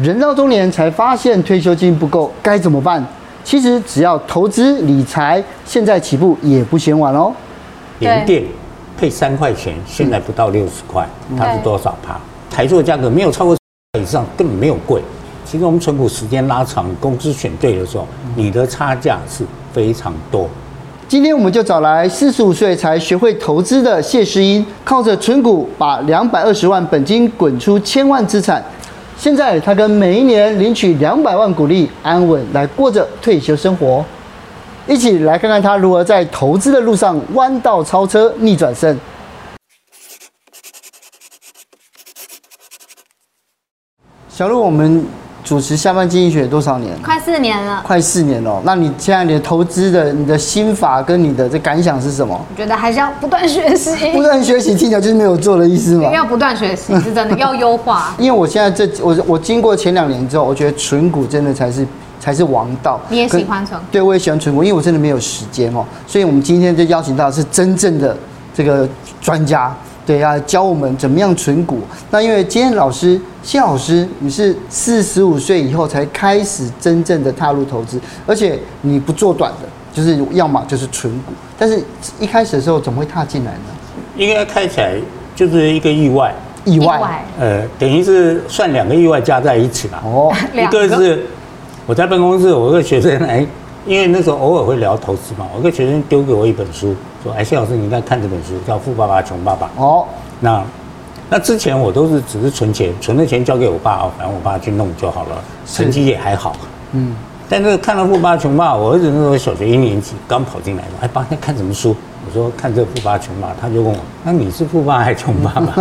人到中年才发现退休金不够，该怎么办？其实只要投资理财，现在起步也不嫌晚哦。联电配三块钱，现在不到六十块，它是多少趴？台塑价格没有超过以上，根本没有贵。其实我们存股时间拉长，公司选对的时候，你的差价是非常多。今天我们就找来四十五岁才学会投资的谢诗英，靠着存股把两百二十万本金滚出千万资产。现在他跟每一年领取两百万股利，安稳来过着退休生活。一起来看看他如何在投资的路上弯道超车逆转胜。小鹿，我们主持下半经济学多少年？快四年了。快四年了。那你现在你的投资的你的心法跟你的这感想是什么？我觉得还是要不断学习。不断学习听起来就是没有做的意思吗？要不断学习是真的 要优化。因为我现在这我我经过前两年之后，我觉得存股真的才是才是王道。你也喜欢存股？对，我也喜欢存股，因为我真的没有时间哦。所以我们今天就邀请到的是真正的这个专家。对啊，教我们怎么样存股。那因为今天老师谢老师，你是四十五岁以后才开始真正的踏入投资，而且你不做短的，就是要么就是存股。但是一开始的时候怎么会踏进来呢？应该开起来就是一个意外，意外。呃，等于是算两个意外加在一起吧。哦，一个是我在办公室，我个学生来，因为那时候偶尔会聊投资嘛，我个学生丢给我一本书。说哎，谢老师，你应该看这本书，叫《富爸爸穷爸爸》。哦，那那之前我都是只是存钱，存的钱交给我爸，反正我爸去弄就好了，成绩也还好。嗯，但是看到《富爸爸穷爸爸》，我儿子那时候小学一年级刚跑进来，说哎，爸，你看什么书？我说看这个《富爸爸穷爸爸》，他就问我，那你是富爸还是穷爸爸？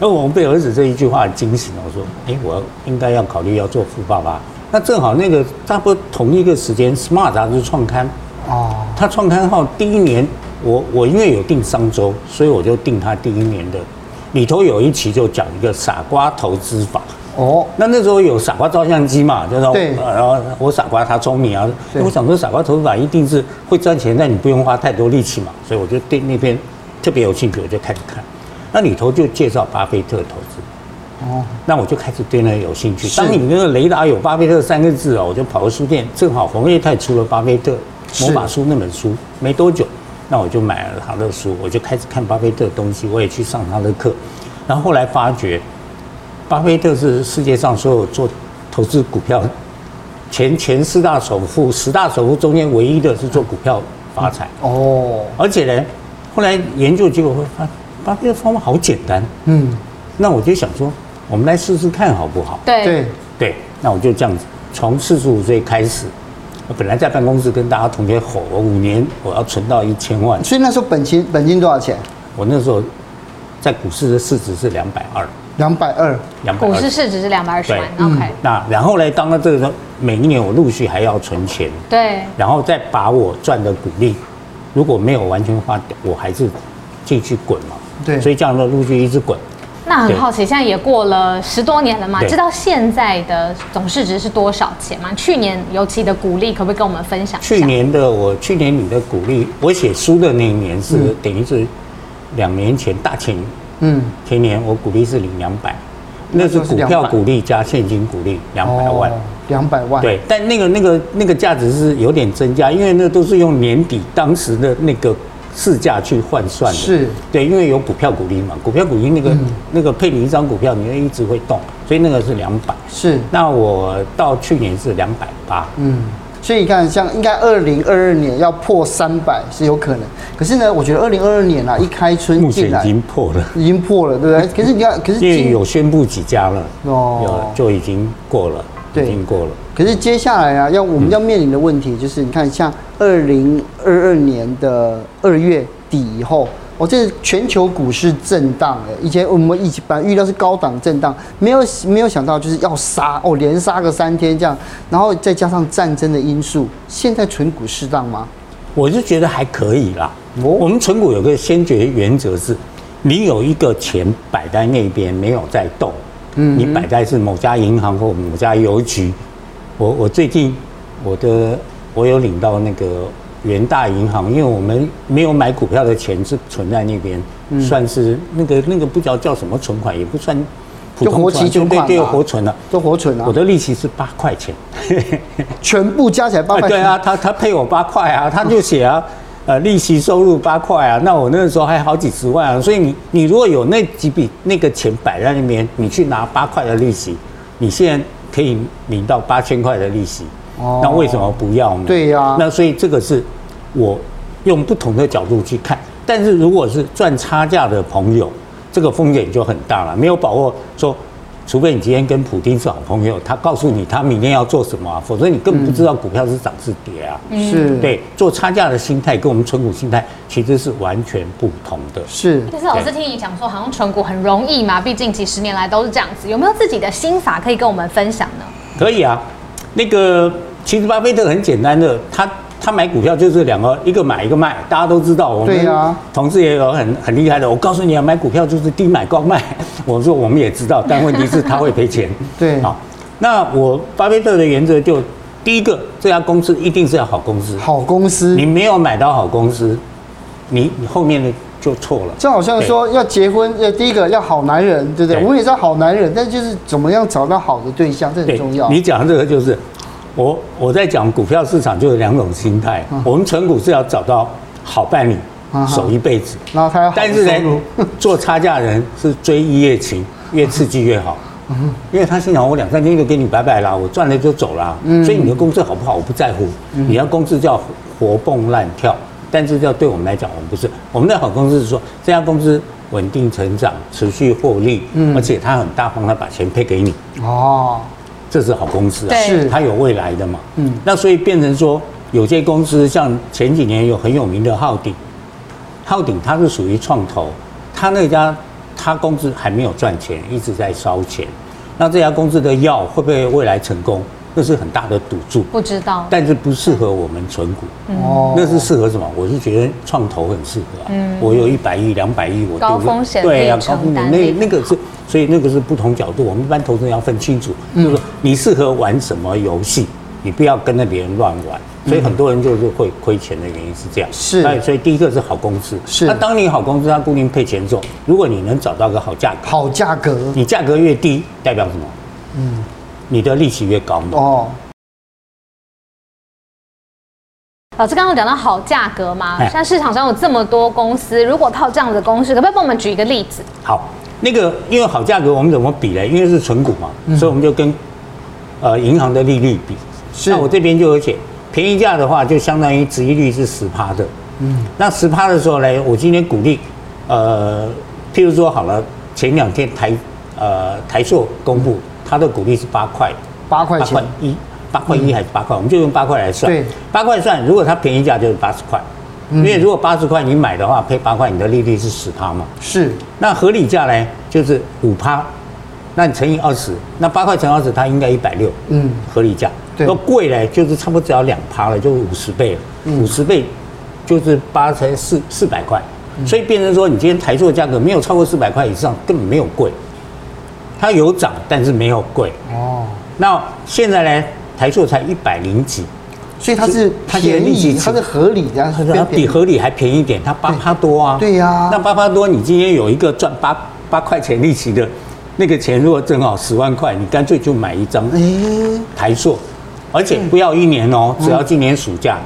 那 我们被儿子这一句话惊醒了。我说，哎，我应该要考虑要做富爸爸。那正好那个差不多同一个时间，《Smart》杂志创刊。哦，他创刊号第一年。我我因为有订商周，所以我就订他第一年的，里头有一期就讲一个傻瓜投资法。哦，那那时候有傻瓜照相机嘛，就说，对，然后我傻瓜他聪明啊，我想说傻瓜投资法一定是会赚钱，但你不用花太多力气嘛，所以我就对那篇特别有兴趣，我就开始看。那里头就介绍巴菲特投资。哦，那我就开始对那个有兴趣。当你那个雷达有巴菲特三个字哦，我就跑到书店，正好红叶泰出了巴菲特魔法书那本书，没多久。那我就买了他的书，我就开始看巴菲特的东西，我也去上他的课，然后后来发觉，巴菲特是世界上所有做投资股票前前四大首富，十大首富中间唯一的是做股票发财。哦，而且呢，后来研究结果会发，巴菲特方法好简单，嗯，那我就想说，我们来试试看好不好？对对对，那我就这样子，从四十五岁开始。我本来在办公室跟大家同学吼，我五年我要存到一千万。所以那时候本金本金多少钱？我那时候在股市的市值是两百二。两百二，两百二。股市市值是两百二十万。对 OK。那然后呢，当了这个时候，每一年我陆续还要存钱。对。然后再把我赚的股利，如果没有完全花掉，我还是继续滚嘛。对。所以这样的陆续一直滚。那很好奇，现在也过了十多年了嘛，知道现在的总市值是多少钱吗？去年尤其的股利，可不可以跟我们分享一下？去年的我去年你的股利，我写书的那一年是、嗯、等于是两年前大前嗯前年我股利是领两百，那是股票股利加现金股利两百万，两百万对，但那个那个那个价值是有点增加，因为那都是用年底当时的那个。市价去换算的，是对，因为有股票股利嘛，股票股利那个、嗯、那个配你一张股票，你会一直会动，所以那个是两百。是，那我到去年是两百八。嗯，所以你看，像应该二零二二年要破三百是有可能，可是呢，我觉得二零二二年啊，一开春目前已经破了，已经破了，对不对？可是你要，可是因为有宣布几家了，哦，有就已经过了，已经过了。可是接下来啊，要我们要面临的问题就是，你看像二零二二年的二月底以后，哦，这是全球股市震荡哎，以前我们一起本来预料是高档震荡，没有没有想到就是要杀哦，连杀个三天这样，然后再加上战争的因素，现在存股适当吗？我就觉得还可以啦。哦，我们存股有个先决原则是，你有一个钱摆在那边没有在动，嗯，你摆在是某家银行或某家邮局。我我最近我的我有领到那个元大银行，因为我们没有买股票的钱是存在那边，嗯、算是那个那个不知道叫什么存款，也不算普通就活期存款对，对，活存了，都活存了。我的利息是八块钱，全部加起来八块钱。对啊，他他配我八块啊，他就写啊，呃，利息收入八块啊，那我那个时候还好几十万啊，所以你你如果有那几笔那个钱摆在那边，你去拿八块的利息，你现在可以领到八千块的利息，哦，那为什么不要呢？对呀，啊，那所以这个是我用不同的角度去看。但是如果是赚差价的朋友，这个风险就很大了。没有把握说，除非你今天跟普丁是好朋友，他告诉你他明天要做什么啊，否则你根本不知道股票是涨是跌啊。是，对，做差价的心态跟我们存股心态其实是完全不同的。是。但是老师听你讲说，好像存股很容易嘛，毕竟几十年来都是这样子。有没有自己的心法可以跟我们分享呢？可以啊，那个其实巴菲特很简单的，他。他买股票就是两个，一个买一个卖，大家都知道。我们同事也有很很厉害的。我告诉你啊，买股票就是低买高卖。我说我们也知道，但问题是他会赔钱。对，好，那我巴菲特的原则就第一个，这家公司一定是要好公司。好公司，你没有买到好公司，你你后面的就错了。就好像说要结婚，呃第一个要好男人，对不对？我们也是好男人，但就是怎么样找到好的对象，这很重要。你讲的这个就是。我我在讲股票市场就有两种心态，我们存股是要找到好伴侣，守一辈子。然后他但是呢，做差价人是追一夜情，越刺激越好。因为他心想我两三天就给你拜拜啦，我赚了就走了。所以你的公司好不好我不在乎，你要公司叫活蹦乱跳，但是要对我们来讲，我们不是。我们的好公司是说这家公司稳定成长，持续获利，而且他很大方他把钱配给你。哦。这是好公司啊，是它有未来的嘛？嗯，那所以变成说，有些公司像前几年有很有名的浩鼎，浩鼎它是属于创投，它那家它公司还没有赚钱，一直在烧钱，那这家公司的药会不会未来成功？那是很大的赌注，不知道，但是不适合我们存股。哦，那是适合什么？我是觉得创投很适合啊。嗯，我有一百亿、两百亿，我高风险对呀，高风险那那个是，所以那个是不同角度。我们一般投资人要分清楚，就是说你适合玩什么游戏，你不要跟着别人乱玩。所以很多人就是会亏钱的原因是这样。是，那所以第一个是好公司。是，那当你好公司，它固定配钱之后，如果你能找到个好价格，好价格，你价格越低，代表什么？嗯。你的利息越高嘛？哦，老师刚刚讲到好价格嘛，现在市场上有这么多公司，如果套这样子的公式，可不可以帮我们举一个例子？好，那个因为好价格，我们怎么比呢？因为是存股嘛，嗯、所以我们就跟呃银行的利率比。是，那我这边就有写，便宜价的话，就相当于殖利率是十趴的。嗯，那十趴的时候呢，我今天鼓励，呃，譬如说好了，前两天台呃台硕公布。嗯它的股利是八块，八块钱一，八块一还是八块？我们就用八块来算。对，八块算，如果它便宜价就是八十块，因为如果八十块你买的话，配八块，你的利率是十趴嘛。是。那合理价呢，就是五趴，那你乘以二十，那八块乘二十，它应该一百六。嗯，合理价。对。那贵呢，就是差不多只要两趴了，就五十倍了。五十倍就是八乘四四百块，所以变成说，你今天台塑的价格没有超过四百块以上，根本没有贵。它有涨，但是没有贵哦。那现在呢？台塑才一百零几，所以它是便宜，它是合理的，它比合理还便宜一点，它八趴多啊。对呀，那八趴多，你今天有一个赚八八块钱利息的，那个钱如果正好十万块，你干脆就买一张台塑，而且不要一年哦，只要今年暑假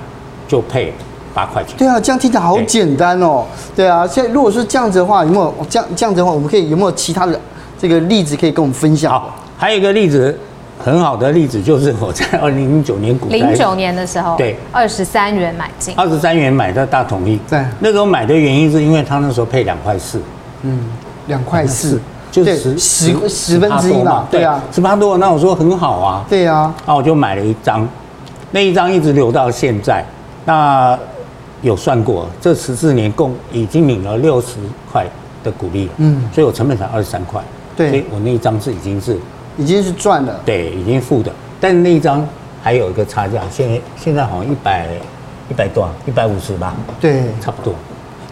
就配八块钱。对啊，这样听起来好简单哦。对啊，现在如果是这样子的话，有没有这样这样子的话，我们可以有没有其他的？这个例子可以跟我们分享。好，还有一个例子，很好的例子就是我在二零零九年股零九年的时候，对，二十三元买进，二十三元买的大统一。对，那时候买的原因是因为他那时候配两块四，嗯，两块四，就是十十十分之一嘛，对啊，十八多，那我说很好啊，对啊，那我就买了一张，那一张一直留到现在，那有算过，这十四年共已经领了六十块的股利了，嗯，所以我成本才二十三块。对，所以我那一张是已经是，已经是赚了，对，已经负的。但是那一张还有一个差价，现在现在好像一百一百多，一百五十吧？对，差不多。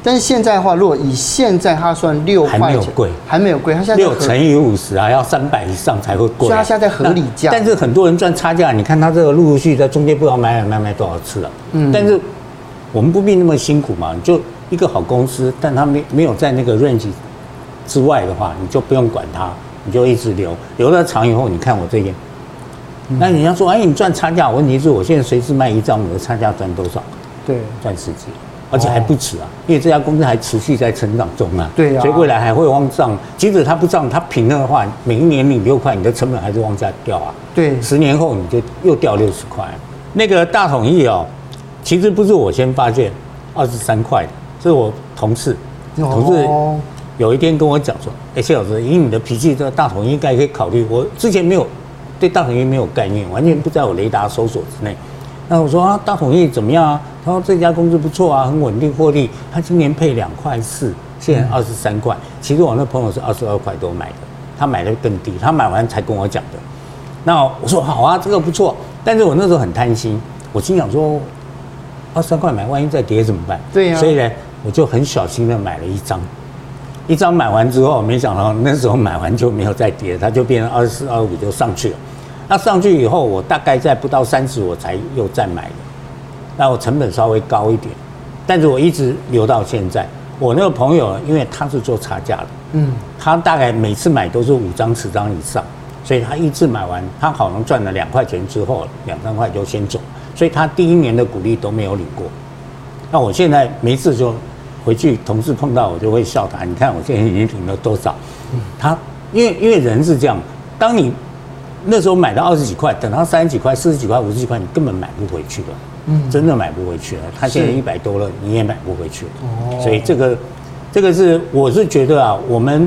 但是现在的话，如果以现在它算六块钱，还没有贵，还没有贵，它现在六乘以五十啊，要三百以上才会贵。所以它现在在合理价。但是很多人赚差价，你看它这个陆陆续续在中间不知道买买买买多少次了。嗯。但是我们不必那么辛苦嘛，就一个好公司，但他没没有在那个 range。之外的话，你就不用管它，你就一直留，留了长以后，你看我这边，那人家说，哎，你赚差价，问题是我现在随时卖一张，我的差价赚多少？对，赚十几，而且还不止啊，因为这家公司还持续在成长中啊。对啊，所以未来还会往上。即使它不涨，它平了的话，每一年领六块，你的成本还是往下掉啊。对，十年后你就又掉六十块。那个大统一哦，其实不是我先发现，二十三块的，是我同事，同事有一天跟我讲说，哎，谢老师，以你的脾气，这个大统益应该可以考虑。我之前没有对大统益没有概念，完全不在我雷达搜索之内。那我说啊，大统益怎么样啊？他说这家公司不错啊，很稳定获利。他今年配两块四，现在二十三块。其实我那朋友是二十二块多买的，他买的更低，他买完才跟我讲的。那我说好啊，这个不错。但是我那时候很贪心，我心想说，二十三块买，万一再跌怎么办？对呀、啊。所以呢，我就很小心的买了一张，一张买完之后，没想到那时候买完就没有再跌，它就变成二十四、二五就上去了。那上去以后，我大概在不到三十，我才又再买的。那我成本稍微高一点，但是我一直留到现在。我那个朋友，因为他是做差价的，嗯，他大概每次买都是五张、十张以上。所以他一次买完，他好像赚了两块钱之后，两三块就先走。所以他第一年的股利都没有领过。那我现在没事就回去，同事碰到我就会笑他。你看我现在已经领了多少？他因为因为人是这样，当你那时候买到二十几块，等到三十几块、四十几块、五十几块，你根本买不回去了。嗯，真的买不回去了。他现在一百多了，你也买不回去了。哦，所以这个这个是我是觉得啊，我们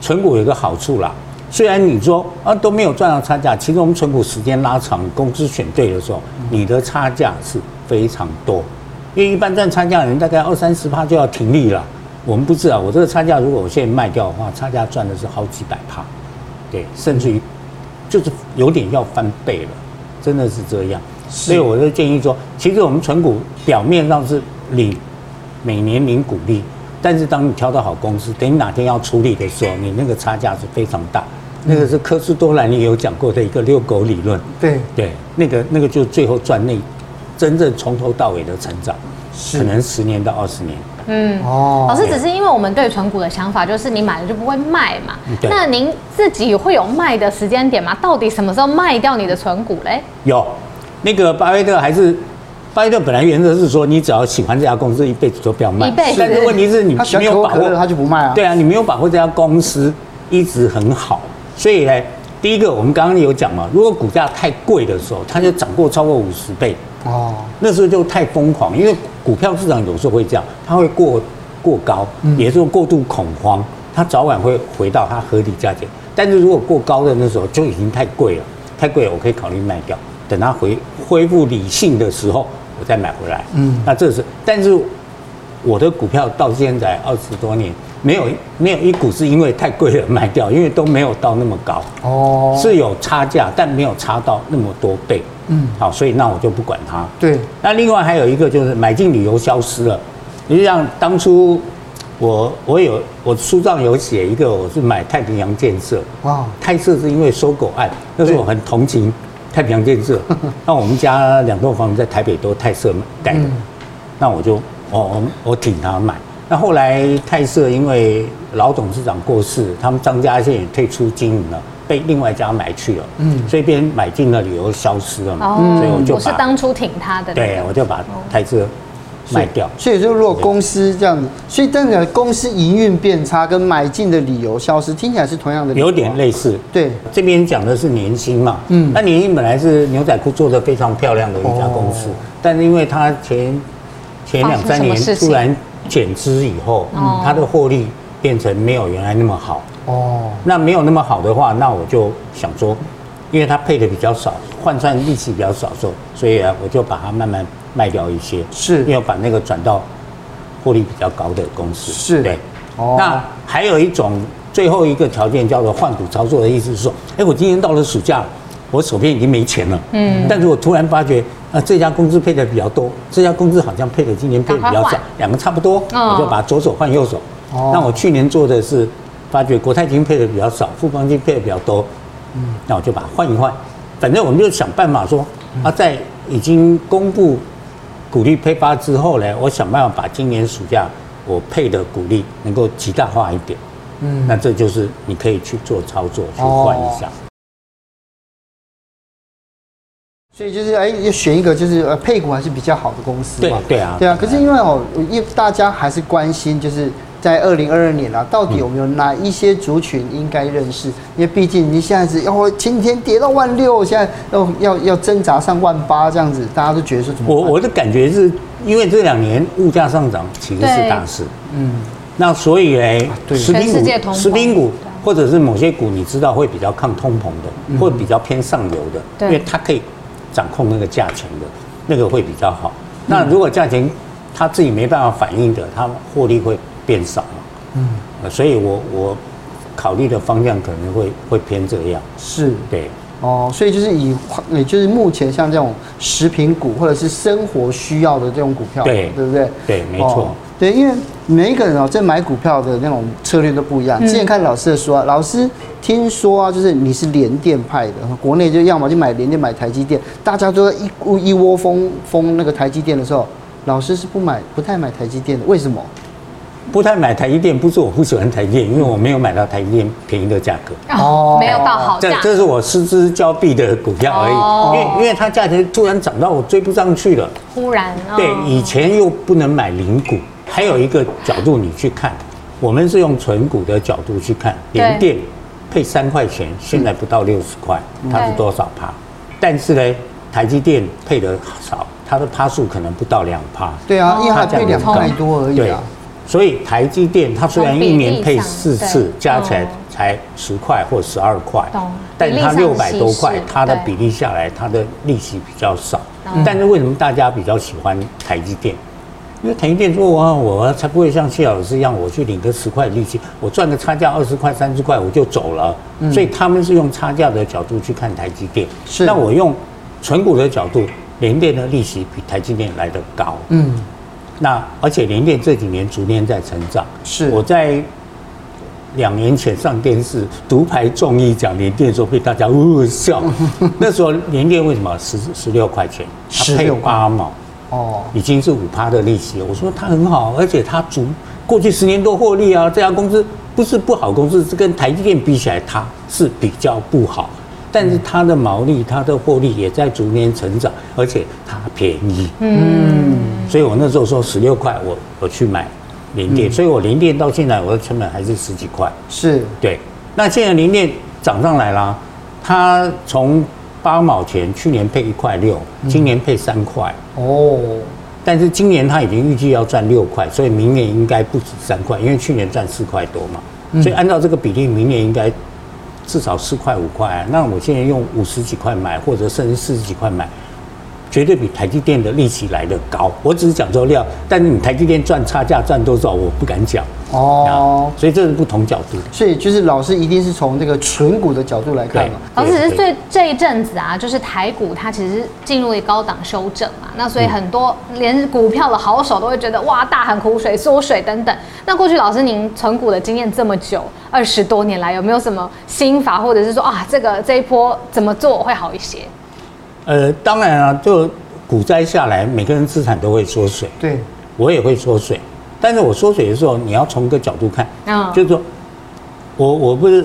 存股有一个好处啦。虽然你说啊都没有赚到差价，其实我们存股时间拉长，公司选对的时候，你的差价是非常多。因为一般赚差价的人大概二三十趴就要停利了，我们不知道，我这个差价如果我现在卖掉的话，差价赚的是好几百趴，对，甚至于就是有点要翻倍了，真的是这样。所以我就建议说，其实我们存股表面上是领每年领股利，但是当你挑到好公司，等你哪天要出力的时候，你那个差价是非常大。那个是科斯多兰也有讲过的一个遛狗理论，对。对，那个那个就最后赚那真正从头到尾的成长，是可能十年到二十年。嗯哦，老师只是因为我们对存股的想法就是你买了就不会卖嘛，对那您自己会有卖的时间点吗？到底什么时候卖掉你的存股嘞？有，那个巴菲特还是巴菲特本来原则是说，你只要喜欢这家公司，一辈子都不要卖。一辈子，但是问题是你没有把握，他就不卖啊。对啊，你没有把握这家公司一直很好。所以呢，第一个我们刚刚有讲嘛，如果股价太贵的时候，它就涨过超过五十倍哦，那时候就太疯狂，因为股票市场有时候会这样，它会过过高，也就是过度恐慌，它早晚会回到它合理价钱。但是如果过高的那时候就已经太贵了，太贵了，我可以考虑卖掉，等它回恢复理性的时候，我再买回来。嗯，那这是，但是我的股票到现在二十多年。没有没有一股是因为太贵了卖掉，因为都没有到那么高哦，是有差价，但没有差到那么多倍。嗯，好，所以那我就不管它。对，那另外还有一个就是买进理由消失了。你就像当初我我有我书上有写一个，我是买太平洋建设。哇，太设是因为收购案，那时候我很同情太平洋建设。那我们家两栋房子在台北都太设盖的，那我就我我我挺他买。那后来泰社因为老董事长过世，他们张家线也退出经营了，被另外一家买去了，嗯，所以别人买进的理由消失了嘛，嗯，所以我就把我是当初挺他的，对，我就把泰社卖掉。所以说，如果公司这样子，所以代表公司营运变差跟买进的理由消失，听起来是同样的，有点类似。对，这边讲的是年薪嘛，嗯，那年薪本来是牛仔裤做的非常漂亮的一家公司，但是因为他前前两三年突然。减资以后，它的获利变成没有原来那么好。哦，那没有那么好的话，那我就想说，因为它配的比较少，换算利息比较少，所所以啊，我就把它慢慢卖掉一些。是，因为把那个转到获利比较高的公司。是，对。哦，那还有一种最后一个条件叫做换股操作的意思是说，哎，我今天到了暑假，我手边已经没钱了。嗯，但是我突然发觉。啊这家公司配的比较多，这家公司好像配的今年配的比较少，两个差不多，我就把左手换右手。那我去年做的是，发觉国泰金配的比较少，富邦金配的比较多，嗯，那我就把它换一换。反正我们就想办法说，啊，在已经公布股利配发之后呢，我想办法把今年暑假我配的股利能够极大化一点。嗯，那这就是你可以去做操作去换一下。所以就是哎，要选一个就是呃配股还是比较好的公司嘛。对对啊，对啊。可是因为哦，因为大家还是关心，就是在二零二二年啊，到底有没有哪一些族群应该认识？因为毕竟你现在是要今天跌到万六，现在要要要挣扎上万八这样子，大家都觉得说怎么？我我的感觉是因为这两年物价上涨其实是大事，嗯，那所以哎，食品股、食品股或者是某些股，你知道会比较抗通膨的，会比较偏上游的，因为它可以。掌控那个价钱的，那个会比较好。那如果价钱他自己没办法反应的，他获利会变少嘛？嗯，所以我我考虑的方向可能会会偏这样。是，对，哦，所以就是以，也就是目前像这种食品股或者是生活需要的这种股票，对，对不对？对，没错。对，因为每一个人哦，在买股票的那种策略都不一样。之前看老师的书啊，老师听说啊，就是你是联电派的，国内就要么就买联电，买台积电，大家都在一一窝蜂蜂那个台积电的时候，老师是不买，不太买台积电的，为什么？不太买台积电，不是我不喜欢台积电，因为我没有买到台积电便宜的价格哦，没有到好价。这这是我失之交臂的股票而已，因为因为它价钱突然涨到我追不上去了，忽然。对，以前又不能买零股。还有一个角度，你去看，我们是用存股的角度去看，联电配三块钱，现在不到六十块，它是多少趴？但是呢，台积电配的少，它的趴数可能不到两趴。对啊，因为它配两块多而已啊。所以台积电它虽然一年配四次，加起来才十块或十二块，但它六百多块，它的比例下来，它的利息比较少。但是为什么大家比较喜欢台积电？因为台积电说，我我才不会像谢老师一样，我去领个十块利息，我赚个差价二十块、三十块我就走了。嗯、所以他们是用差价的角度去看台积电。是。那我用存股的角度，联电的利息比台积电来得高。嗯。那而且联电这几年逐年在成长。是。我在两年前上电视独排众议讲联电的时候，被大家呜呜笑。那时候联电为什么十十六块钱？它配八毛。哦，已经是五趴的利息了。我说它很好，而且它足过去十年多获利啊。这家公司不是不好公司，是跟台积电比起来，它是比较不好。但是它的毛利、它的获利也在逐年成长，而且它便宜。嗯，所以我那时候说十六块，我我去买联电，所以我联电到现在我的成本还是十几块。是，对。那现在联电涨上来了，它从。八毛钱，去年配一块六，今年配三块哦。但是今年他已经预计要赚六块，所以明年应该不止三块，因为去年赚四块多嘛。所以按照这个比例，明年应该至少四块五块。那我现在用五十几块买，或者甚至四十几块买。绝对比台积电的利息来得高。我只是讲说料，但是你台积电赚差价赚多少，我不敢讲哦。所以这是不同角度。所以就是老师一定是从这个存股的角度来看嘛。老师只是对这一阵子啊，就是台股它其实进入一高档修正嘛。那所以很多连股票的好手都会觉得哇，大喊苦水、缩水等等。那过去老师您存股的经验这么久，二十多年来有没有什么心法，或者是说啊，这个这一波怎么做会好一些？呃，当然啊，就股灾下来，每个人资产都会缩水。对，我也会缩水。但是我缩水的时候，你要从一个角度看，啊，就是说，我我不是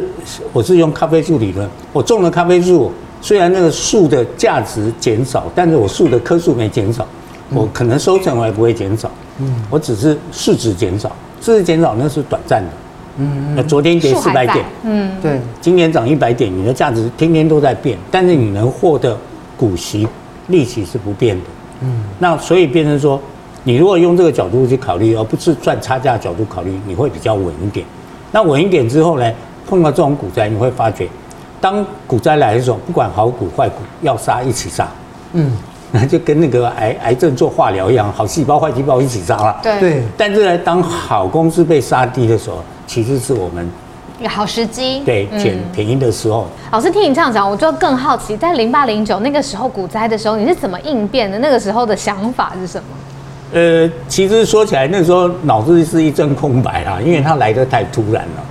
我是用咖啡树理论，我种了咖啡树，虽然那个树的价值减少，但是我树的棵数没减少，我可能收成我也不会减少。嗯，我只是市值减少，市值减少那是短暂的。嗯，那昨天跌四百点，嗯，对，今年涨一百点，你的价值天天都在变，但是你能获得。股息利息是不变的，嗯，那所以变成说，你如果用这个角度去考虑，而不是赚差价的角度考虑，你会比较稳一点。那稳一点之后呢，碰到这种股灾，你会发觉，当股灾来的时候，不管好股坏股，要杀一起杀，嗯，那就跟那个癌癌症做化疗一样，好细胞坏细胞一起杀了，对对。但是呢，当好公司被杀低的时候，其实是我们。一个好时机，对，捡便宜的时候。老师听你这样讲，我就更好奇，在零八零九那个时候股灾的时候，你是怎么应变的？那个时候的想法是什么？呃，其实说起来，那时候脑子是一阵空白啊，因为他来的太突然了。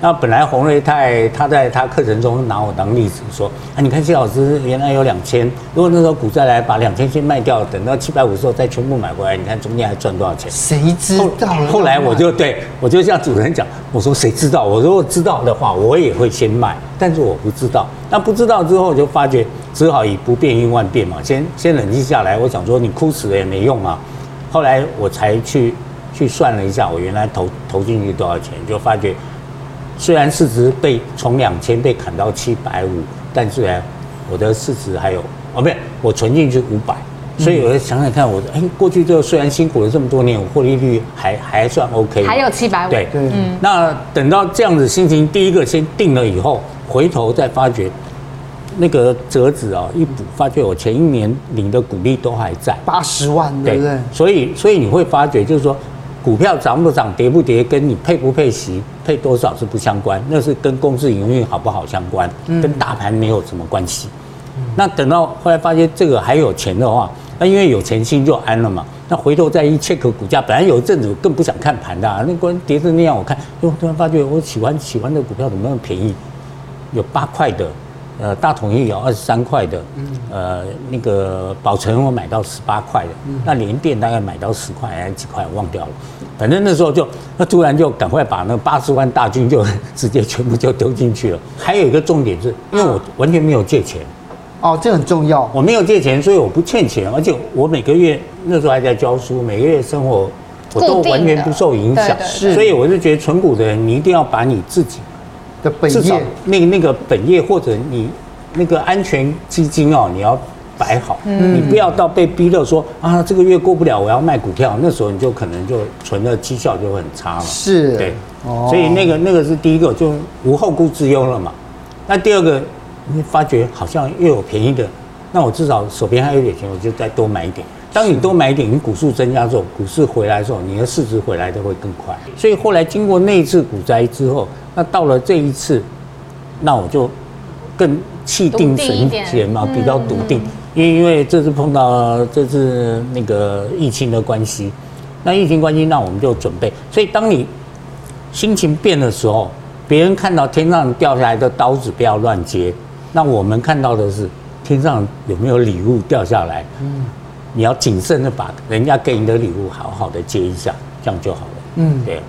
那本来洪瑞泰他在他课程中拿我当例子说，啊，你看谢老师原来有两千，如果那时候股灾来把两千先卖掉，等到七百五的时候再全部买回来，你看中间还赚多少钱？谁知道？后来我就对我就向主持人讲，我说谁知道？我如果知道的话，我也会先卖，但是我不知道。那不知道之后，我就发觉只好以不变应万变嘛，先先冷静下来。我想说你哭死了也没用啊。后来我才去去算了一下，我原来投投进去多少钱，就发觉。虽然市值被从两千被砍到七百五，但是呢，我的市值还有哦，不是我存进去五百，所以我就想想看，我哎过去这虽然辛苦了这么多年，我获利率还还算 OK，还有七百五，对对，嗯，那等到这样子心情，第一个先定了以后，回头再发觉那个折子啊一补，发觉我前一年领的股利都还在八十万，对不对？所以所以你会发觉就是说。股票涨不涨、跌不跌，跟你配不配息、配多少是不相关，那是跟公司营运好不好相关，跟大盘没有什么关系。那等到后来发现这个还有钱的话，那因为有钱心就安了嘛。那回头再一 check 股价，本来有一阵子我更不想看盘的、啊，那关跌成那样，我看，就突然发觉我喜欢喜欢的股票怎么那么便宜，有八块的。呃，大统一有二十三块的，呃，那个宝成我买到十八块的，那联电大概买到十块还是几块，我忘掉了。反正那时候就，那突然就赶快把那八十万大军就 直接全部就丢进去了。还有一个重点是，因为我完全没有借钱，哦，这很重要。我没有借钱，所以我不欠钱，而且我每个月那时候还在教书，每个月生活我都完全不受影响。所以我就觉得存股的人，你一定要把你自己。的本业，那个那个本业或者你那个安全基金哦，你要摆好，嗯，你不要到被逼到说啊，这个月过不了，我要卖股票，那时候你就可能就存的绩效就很差了。是，对，所以那个那个是第一个，就无后顾之忧了嘛。那第二个，你发觉好像又有便宜的，那我至少手边还有点钱，我就再多买一点。当你多买一点，你股数增加之后，股市回来之后，你的市值回来的会更快。所以后来经过那一次股灾之后，那到了这一次，那我就更气定神闲嘛，比较笃定。因为因为这次碰到这次那个疫情的关系，那疫情关系，那我们就准备。所以当你心情变的时候，别人看到天上掉下来的刀子不要乱接，那我们看到的是天上有没有礼物掉下来。嗯。你要谨慎的把人家给你的礼物好好的接一下，这样就好了。嗯，对，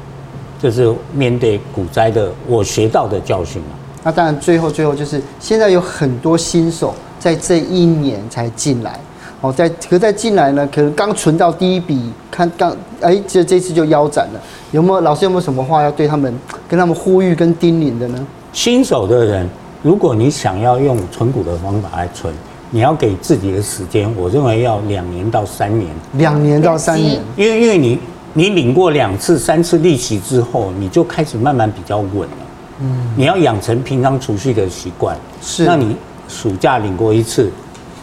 这是面对股灾的我学到的教训嘛。那当然，最后最后就是现在有很多新手在这一年才进来，哦，在可在进来呢，可能刚存到第一笔，看刚哎，这这次就腰斩了。有没有老师有没有什么话要对他们跟他们呼吁跟叮咛的呢？新手的人，如果你想要用存股的方法来存。你要给自己的时间，我认为要两年到三年。两年到三年，因为因为你你领过两次、三次利息之后，你就开始慢慢比较稳了。嗯，你要养成平常储蓄的习惯。是，那你暑假领过一次，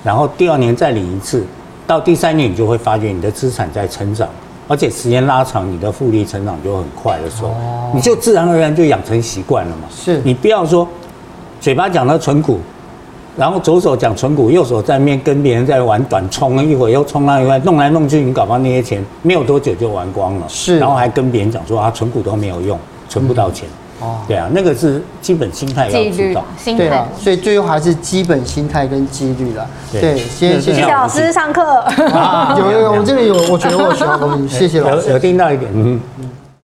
然后第二年再领一次，到第三年你就会发觉你的资产在成长，而且时间拉长，你的复利成长就很快的时候，你就自然而然就养成习惯了嘛。是，你不要说嘴巴讲到存股。然后左手讲存股，右手在面跟别人在玩短冲，一会儿又冲那一块，弄来弄去，你搞不好那些钱没有多久就玩光了。是，然后还跟别人讲说啊，存股都没有用，存不到钱。哦，对啊，那个是基本心态要知道。心态。对啊，所以最后还是基本心态跟纪律了。对，谢谢谢谢老师上课。有有有，我这里有，我觉得我学到东西。谢谢老师。有有听到一点，嗯。